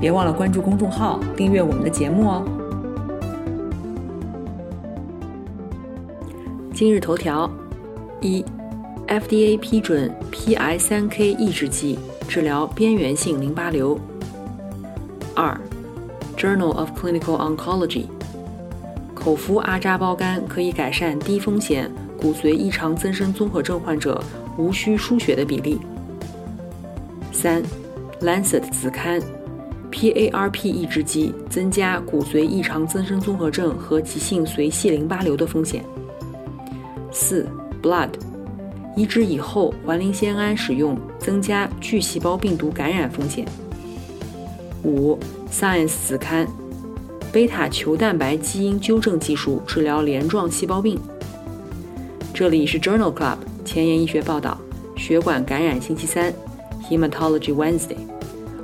别忘了关注公众号，订阅我们的节目哦。今日头条：一，FDA 批准 PI3K 抑制剂治疗边缘性淋巴瘤。二，Journal of Clinical Oncology，口服阿扎胞苷可以改善低风险骨髓异常增生综合症患者无需输血的比例。三，Lancet 子刊。PARP 抑制剂增加骨髓异常增生综合症和急性髓系淋巴瘤的风险。四，Blood，移植以后环磷酰胺使用增加巨细胞病毒感染风险。五，Science 子刊，贝塔球蛋白基因纠正技术治疗镰状细胞病。这里是 Journal Club 前沿医学报道，血管感染星期三，Hematology Wednesday。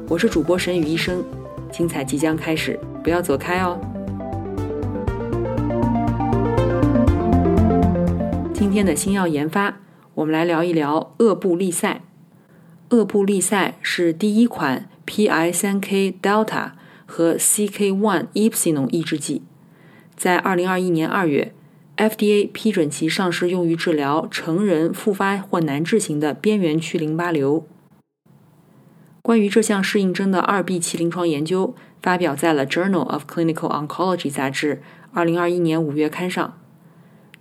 我是主播沈宇医生，精彩即将开始，不要走开哦。今天的新药研发，我们来聊一聊厄布利塞。厄布利塞是第一款 PI3K delta 和 CK1 epsilon 抑制剂，在2021年2月，FDA 批准其上市用于治疗成人复发或难治型的边缘区淋巴瘤。关于这项适应症的二 B 期临床研究发表在了《Journal of Clinical Oncology》杂志2021年5月刊上。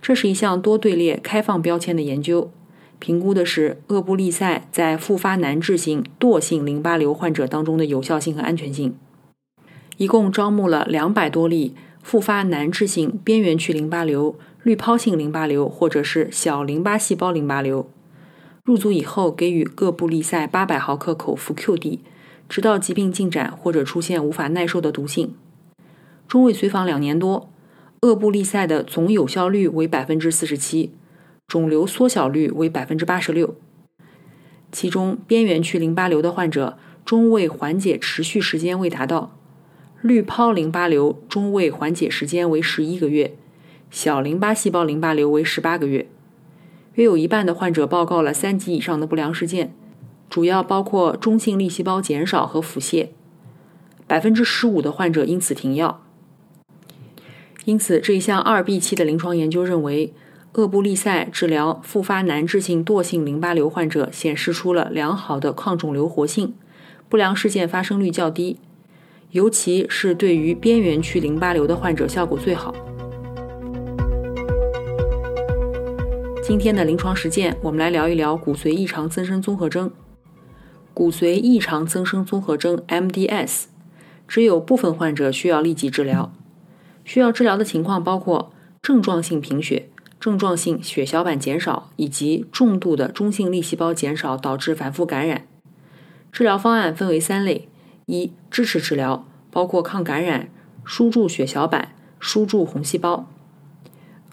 这是一项多队列开放标签的研究，评估的是厄布利塞在复发难治性惰性淋巴瘤患者当中的有效性和安全性。一共招募了两百多例复发难治性边缘区淋巴瘤、滤泡性淋巴瘤或者是小淋巴细胞淋巴瘤。入组以后，给予各布利塞八百毫克口服 QD，直到疾病进展或者出现无法耐受的毒性。中位随访两年多，厄布利塞的总有效率为百分之四十七，肿瘤缩小率为百分之八十六。其中边缘区淋巴瘤的患者中位缓解持续时间未达到，滤泡淋巴瘤中位缓解时间为十一个月，小淋巴细胞淋巴瘤为十八个月。约有一半的患者报告了三级以上的不良事件，主要包括中性粒细胞减少和腹泻。百分之十五的患者因此停药。因此，这一项二 B 期的临床研究认为，厄布利塞治疗复发难治性惰性淋巴瘤患者显示出了良好的抗肿瘤活性，不良事件发生率较低，尤其是对于边缘区淋巴瘤的患者效果最好。今天的临床实践，我们来聊一聊骨髓异常增生综合征。骨髓异常增生综合征 （MDS） 只有部分患者需要立即治疗。需要治疗的情况包括症状性贫血、症状性血小板减少以及重度的中性粒细胞减少导致反复感染。治疗方案分为三类：一、支持治疗，包括抗感染、输注血小板、输注红细胞；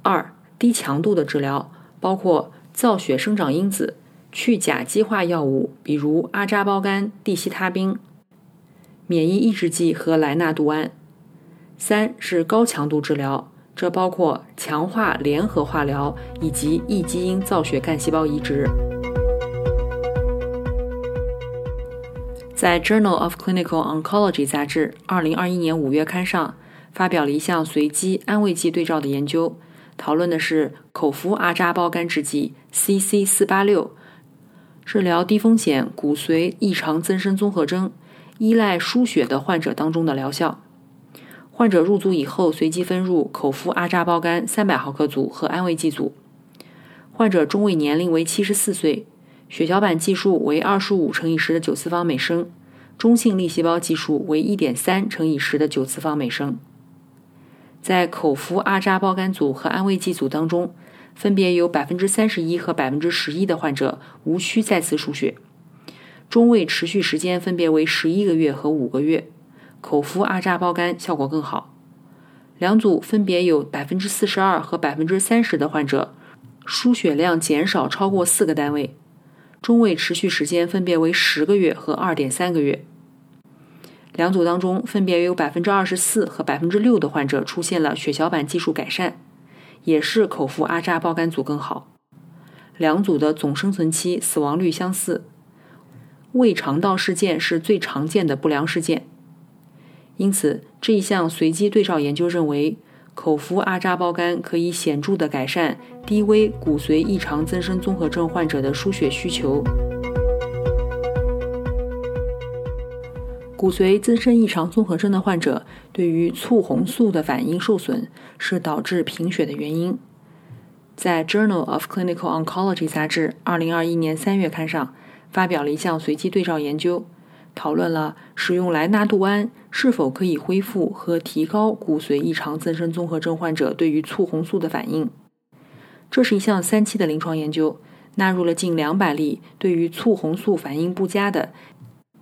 二、低强度的治疗。包括造血生长因子、去甲基化药物，比如阿扎胞苷、地西他滨、免疫抑制剂和莱纳度胺。三是高强度治疗，这包括强化联合化疗以及异基因造血干细胞移植。在《Journal of Clinical Oncology》杂志2021年5月刊上，发表了一项随机安慰剂对照的研究。讨论的是口服阿扎胞苷制剂 CC 四八六治疗低风险骨髓异常增生综合征依赖输血的患者当中的疗效。患者入组以后，随机分入口服阿扎胞苷三百毫克组和安慰剂组。患者中位年龄为七十四岁，血小板计数为二十五乘以十的九次方每升，中性粒细胞计数为一点三乘以十的九次方每升。在口服阿扎胞苷组和安慰剂组当中，分别有百分之三十一和百分之十一的患者无需再次输血，中位持续时间分别为十一个月和五个月，口服阿扎胞苷效果更好。两组分别有百分之四十二和百分之三十的患者输血量减少超过四个单位，中位持续时间分别为十个月和二点三个月。两组当中分别有百分之二十四和百分之六的患者出现了血小板计数改善，也是口服阿扎胞苷组更好。两组的总生存期、死亡率相似，胃肠道事件是最常见的不良事件。因此，这一项随机对照研究认为，口服阿扎胞苷可以显著地改善低危骨髓异常增生综合症患者的输血需求。骨髓增生异常综合征的患者对于促红素的反应受损是导致贫血的原因。在《Journal of Clinical Oncology》杂志2021年3月刊上发表了一项随机对照研究，讨论了使用莱纳度胺是否可以恢复和提高骨髓异常增生综合征患者对于促红素的反应。这是一项三期的临床研究，纳入了近200例对于促红素反应不佳的。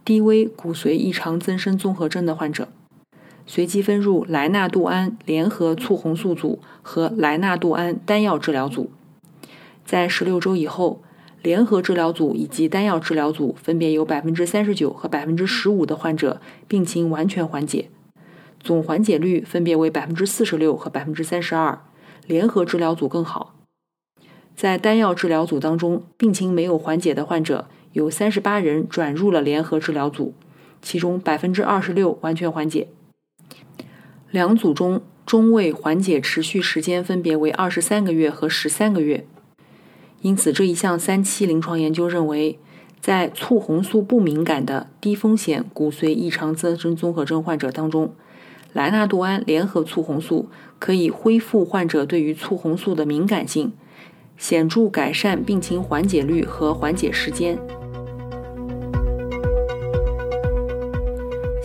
低危骨髓异常增生综合征的患者，随机分入莱纳度胺联合促红素组和莱纳度胺单药治疗组。在十六周以后，联合治疗组以及单药治疗组分别有百分之三十九和百分之十五的患者病情完全缓解，总缓解率分别为百分之四十六和百分之三十二，联合治疗组更好。在单药治疗组当中，病情没有缓解的患者。有三十八人转入了联合治疗组，其中百分之二十六完全缓解。两组中中位缓解持续时间分别为二十三个月和十三个月。因此，这一项三期临床研究认为，在促红素不敏感的低风险骨髓异常增生综合征患者当中，莱纳度胺联合促红素可以恢复患者对于促红素的敏感性，显著改善病情缓解率和缓解时间。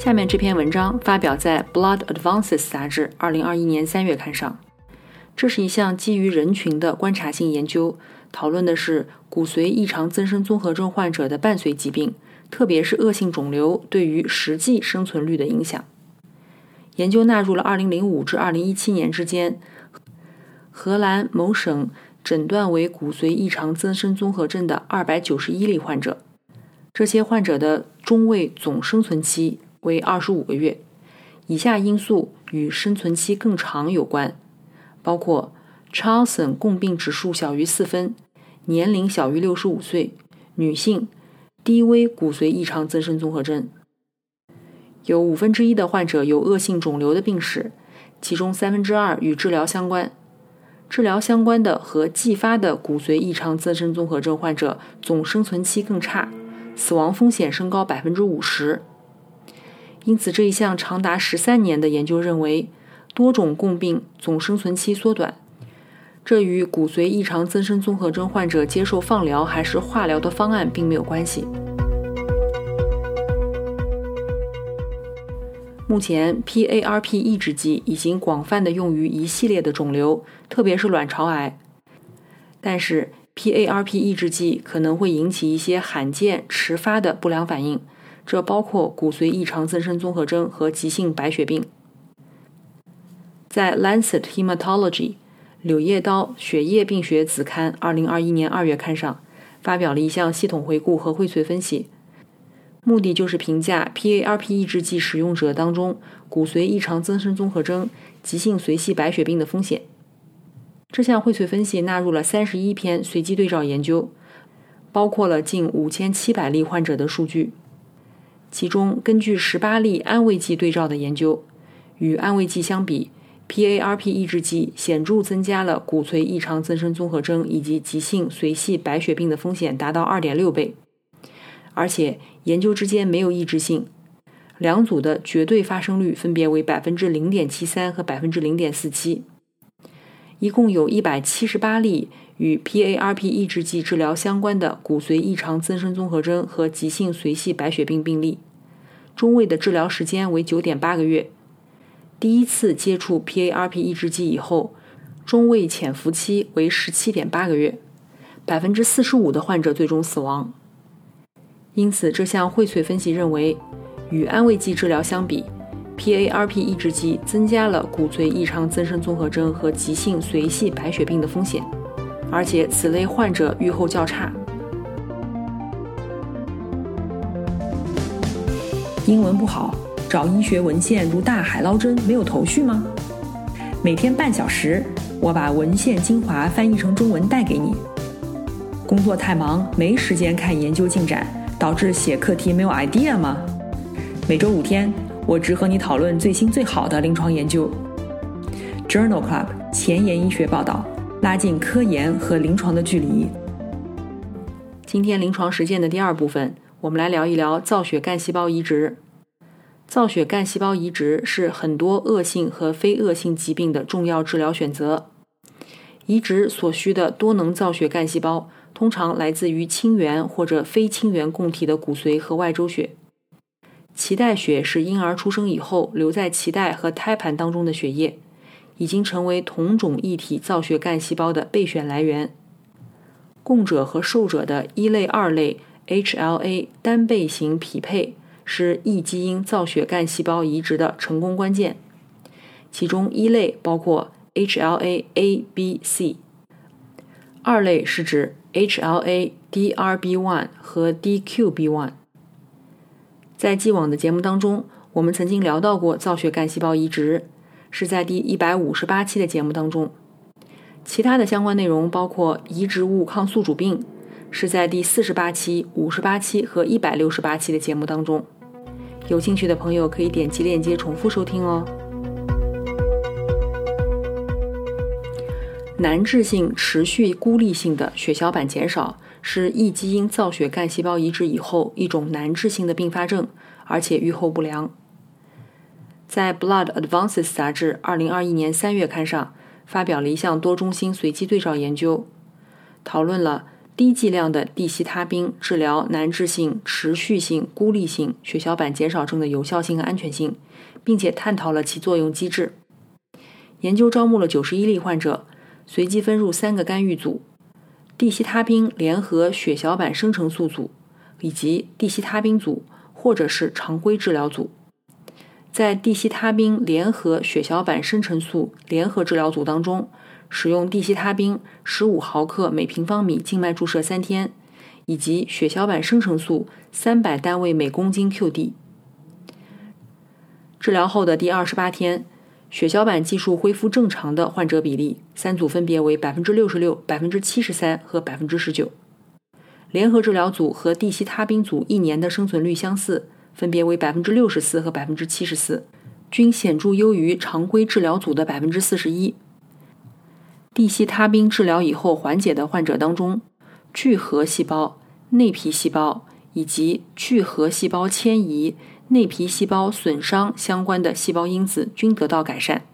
下面这篇文章发表在《Blood Advances》杂志2021年3月刊上。这是一项基于人群的观察性研究，讨论的是骨髓异常增生综合症患者的伴随疾病，特别是恶性肿瘤对于实际生存率的影响。研究纳入了2005至2017年之间荷兰某省诊断为骨髓异常增生综合症的291例患者，这些患者的中位总生存期。为二十五个月，以下因素与生存期更长有关，包括 Charlson 共病指数小于四分，年龄小于六十五岁，女性，低危骨髓异常增生综合征。有五分之一的患者有恶性肿瘤的病史，其中三分之二与治疗相关。治疗相关的和继发的骨髓异常增生综合征患者总生存期更差，死亡风险升高百分之五十。因此，这一项长达十三年的研究认为，多种共病总生存期缩短，这与骨髓异常增生综合征患者接受放疗还是化疗的方案并没有关系。目前，PARP 抑制剂已经广泛的用于一系列的肿瘤，特别是卵巢癌。但是，PARP 抑制剂可能会引起一些罕见迟发的不良反应。这包括骨髓异常增生综合征和急性白血病。在《Lancet Hematology》柳叶刀血液病学子刊2021年2月刊上，发表了一项系统回顾和荟萃分析，目的就是评价 PARP 抑制剂使用者当中骨髓异常增生综合征、急性髓系白血病的风险。这项荟萃分析纳入了31篇随机对照研究，包括了近5700例患者的数据。其中，根据十八例安慰剂对照的研究，与安慰剂相比，PARP 抑制剂显著增加了骨髓异常增生综合征以及急性髓系白血病的风险，达到二点六倍。而且，研究之间没有抑制性，两组的绝对发生率分别为百分之零点七三和百分之零点四七。一共有一百七十八例。与 PARP 抑制剂治疗相关的骨髓异常增生综合征和急性髓系白血病病例，中位的治疗时间为九点八个月。第一次接触 PARP 抑制剂以后，中位潜伏期为十七点八个月，百分之四十五的患者最终死亡。因此，这项荟萃分析认为，与安慰剂治疗相比 PARP 抑制剂增加了骨髓异常增生综合征和急性髓系白血病的风险，而且此类患者预后较差。英文不好，找医学文献如大海捞针，没有头绪吗？每天半小时，我把文献精华翻译成中文带给你。工作太忙，没时间看研究进展，导致写课题没有 idea 吗？每周五天，我只和你讨论最新最好的临床研究。Journal Club 前沿医学报道，拉近科研和临床的距离。今天临床实践的第二部分。我们来聊一聊造血干细胞移植。造血干细胞移植是很多恶性和非恶性疾病的重要治疗选择。移植所需的多能造血干细胞通常来自于亲缘或者非亲缘供体的骨髓和外周血。脐带血是婴儿出生以后留在脐带和胎盘当中的血液，已经成为同种异体造血干细胞的备选来源。供者和受者的一类、二类。HLA 单倍型匹配是异基因造血干细胞移植的成功关键。其中一类包括 HLA A、B、C，二类是指 HLA DRB1 和 DQB1。在既往的节目当中，我们曾经聊到过造血干细胞移植，是在第一百五十八期的节目当中。其他的相关内容包括移植物抗宿主病。是在第四十八期、五十八期和一百六十八期的节目当中，有兴趣的朋友可以点击链接重复收听哦。难治性持续孤立性的血小板减少是异基因造血干细胞移植以后一种难治性的并发症，而且预后不良。在《Blood Advances》杂志二零二一年三月刊上发表了一项多中心随机对照研究，讨论了。低剂量的地西他滨治疗难治性持续性孤立性血小板减少症的有效性和安全性，并且探讨了其作用机制。研究招募了九十一例患者，随机分入三个干预组：地西他滨联合血小板生成素组，以及地西他滨组，或者是常规治疗组。在地西他滨联合血小板生成素联合治疗组当中。使用地西他滨十五毫克每平方米静脉注射三天，以及血小板生成素三百单位每公斤 QD。治疗后的第二十八天，血小板计数恢复正常的患者比例，三组分别为百分之六十六、百分之七十三和百分之十九。联合治疗组和地西他滨组一年的生存率相似，分别为百分之六十四和百分之七十四，均显著优于常规治疗组的百分之四十一。地西他滨治疗以后缓解的患者当中，聚合细胞、内皮细胞以及聚合细胞迁移、内皮细胞损伤相关的细胞因子均得到改善。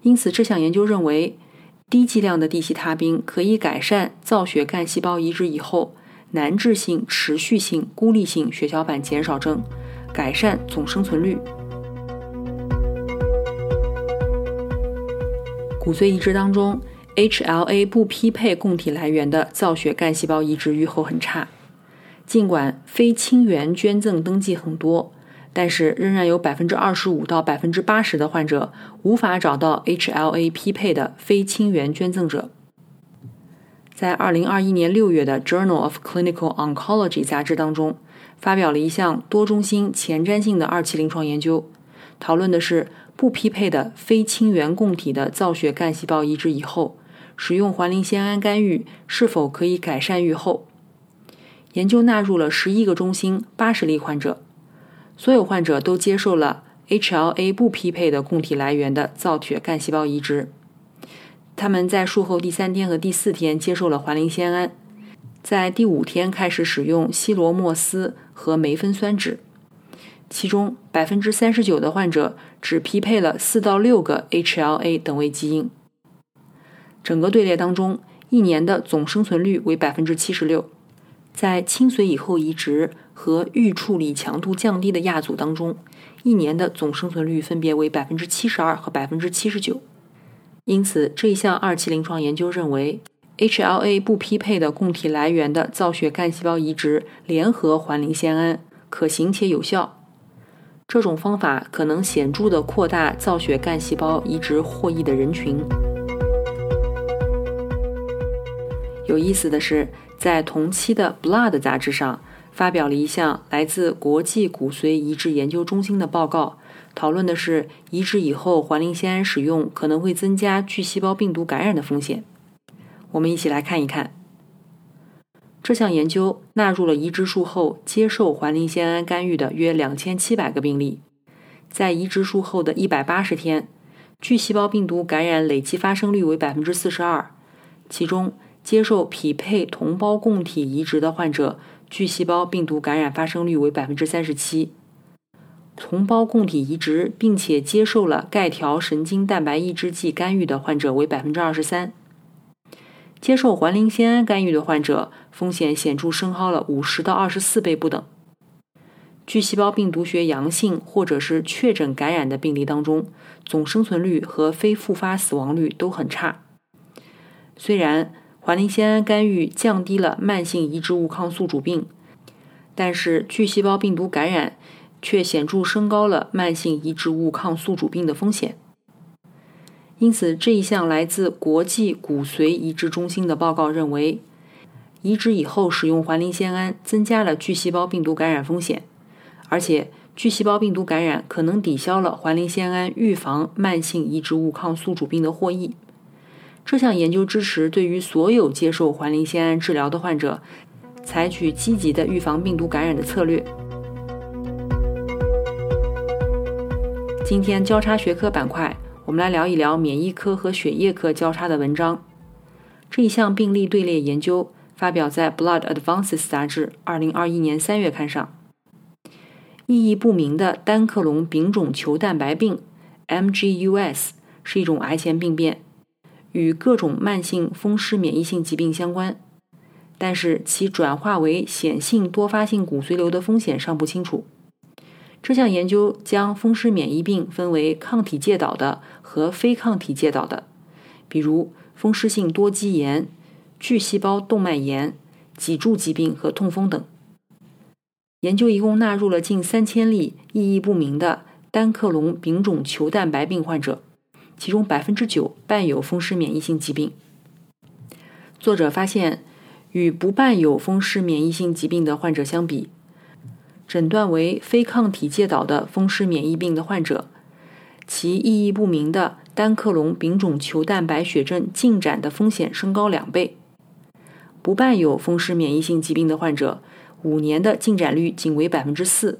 因此，这项研究认为，低剂量的地西他滨可以改善造血干细胞移植以后难治性持续性孤立性血小板减少症，改善总生存率。骨髓移植当中，HLA 不匹配供体来源的造血干细胞移植预后很差。尽管非亲缘捐赠登记很多，但是仍然有百分之二十五到百分之八十的患者无法找到 HLA 匹配的非亲缘捐赠者。在二零二一年六月的《Journal of Clinical Oncology》杂志当中，发表了一项多中心前瞻性的二期临床研究，讨论的是。不匹配的非亲缘供体的造血干细胞移植以后，使用环磷酰胺干预是否可以改善预后？研究纳入了十一个中心、八十例患者，所有患者都接受了 HLA 不匹配的供体来源的造血干细胞移植。他们在术后第三天和第四天接受了环磷酰胺，在第五天开始使用西罗莫斯和梅芬酸酯。其中百分之三十九的患者只匹配了四到六个 HLA 等位基因。整个队列当中，一年的总生存率为百分之七十六。在清髓以后移植和预处理强度降低的亚组当中，一年的总生存率分别为百分之七十二和百分之七十九。因此，这一项二期临床研究认为，HLA 不匹配的供体来源的造血干细胞移植联合环磷酰胺可行且有效。这种方法可能显著地扩大造血干细胞移植获益的人群。有意思的是，在同期的《Blood》杂志上发表了一项来自国际骨髓移植研究中心的报告，讨论的是移植以后环磷酰胺使用可能会增加巨细胞病毒感染的风险。我们一起来看一看。这项研究纳入了移植术后接受环磷酰胺干预的约两千七百个病例，在移植术后的一百八十天，巨细胞病毒感染累计发生率为百分之四十二，其中。接受匹配同胞供体移植的患者，巨细胞病毒感染发生率为百分之三十七；同胞供体移植并且接受了钙条神经蛋白抑制剂干预的患者为百分之二十三；接受环磷酰胺干预的患者风险显著升高了五十到二十四倍不等。巨细胞病毒学阳性或者是确诊感染的病例当中，总生存率和非复发死亡率都很差。虽然。环磷酰胺干预降低了慢性移植物抗宿主病，但是巨细胞病毒感染却显著升高了慢性移植物抗宿主病的风险。因此，这一项来自国际骨髓移植中心的报告认为，移植以后使用环磷酰胺增加了巨细胞病毒感染风险，而且巨细胞病毒感染可能抵消了环磷酰胺预防慢性移植物抗宿主病的获益。这项研究支持对于所有接受环磷酰胺治疗的患者，采取积极的预防病毒感染的策略。今天交叉学科板块，我们来聊一聊免疫科和血液科交叉的文章。这一项病例队列研究发表在《Blood Advances》杂志二零二一年三月刊上。意义不明的单克隆丙种球蛋白病 （MGUS） 是一种癌前病变。与各种慢性风湿免疫性疾病相关，但是其转化为显性多发性骨髓瘤的风险尚不清楚。这项研究将风湿免疫病分为抗体介导的和非抗体介导的，比如风湿性多肌炎、巨细胞动脉炎、脊柱疾病和痛风等。研究一共纳入了近三千例意义不明的单克隆丙种球蛋白病患者。其中百分之九伴有风湿免疫性疾病。作者发现，与不伴有风湿免疫性疾病的患者相比，诊断为非抗体介导的风湿免疫病的患者，其意义不明的单克隆丙种球蛋白血症进展的风险升高两倍。不伴有风湿免疫性疾病的患者，五年的进展率仅为百分之四；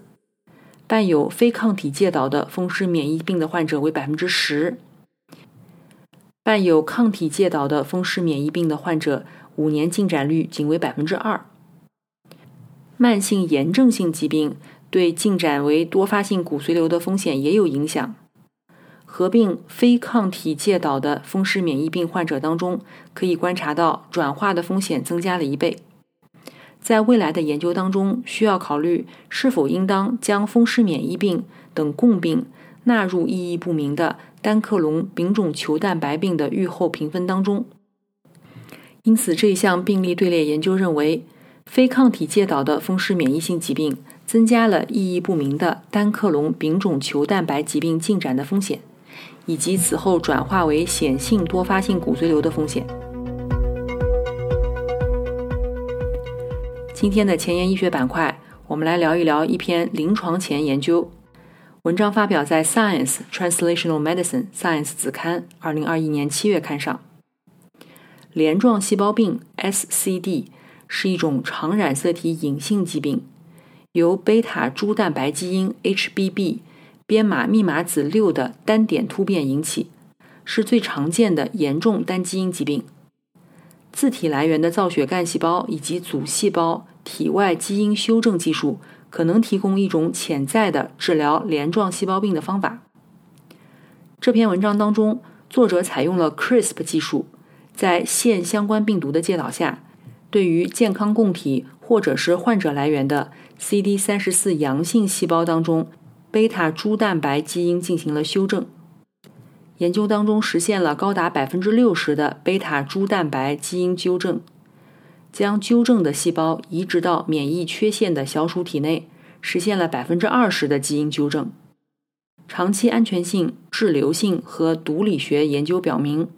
伴有非抗体介导的风湿免疫病的患者为百分之十。伴有抗体介导的风湿免疫病的患者，五年进展率仅为百分之二。慢性炎症性疾病对进展为多发性骨髓瘤的风险也有影响。合并非抗体介导的风湿免疫病患者当中，可以观察到转化的风险增加了一倍。在未来的研究当中，需要考虑是否应当将风湿免疫病等共病纳入意义不明的。单克隆丙种球蛋白病的预后评分当中，因此这一项病例队列研究认为，非抗体介导的风湿免疫性疾病增加了意义不明的单克隆丙种球蛋白疾病进展的风险，以及此后转化为显性多发性骨髓瘤的风险。今天的前沿医学板块，我们来聊一聊一篇临床前研究。文章发表在《Science Translational Medicine》Science 子刊，二零二一年七月刊上。镰状细胞病 （SCD） 是一种常染色体隐性疾病，由贝塔珠蛋白基因 HBB 编码密码子六的单点突变引起，是最常见的严重单基因疾病。自体来源的造血干细胞以及组细胞体外基因修正技术。可能提供一种潜在的治疗镰状细胞病的方法。这篇文章当中，作者采用了 CRISP 技术，在腺相关病毒的介导下，对于健康供体或者是患者来源的 CD 三十四阳性细胞当中贝塔珠蛋白基因进行了修正。研究当中实现了高达百分之六十的贝塔珠蛋白基因纠正。将纠正的细胞移植到免疫缺陷的小鼠体内，实现了百分之二十的基因纠正。长期安全性、滞留性和毒理学研究表明，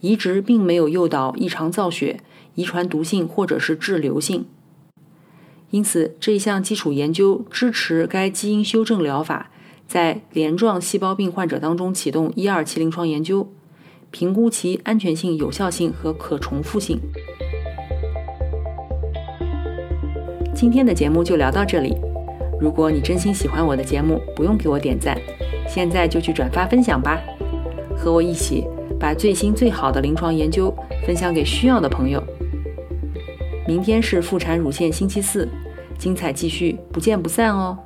移植并没有诱导异常造血、遗传毒性或者是滞留性。因此，这一项基础研究支持该基因修正疗法在镰状细胞病患者当中启动一二期临床研究，评估其安全性、有效性和可重复性。今天的节目就聊到这里。如果你真心喜欢我的节目，不用给我点赞，现在就去转发分享吧，和我一起把最新最好的临床研究分享给需要的朋友。明天是妇产乳腺星期四，精彩继续，不见不散哦。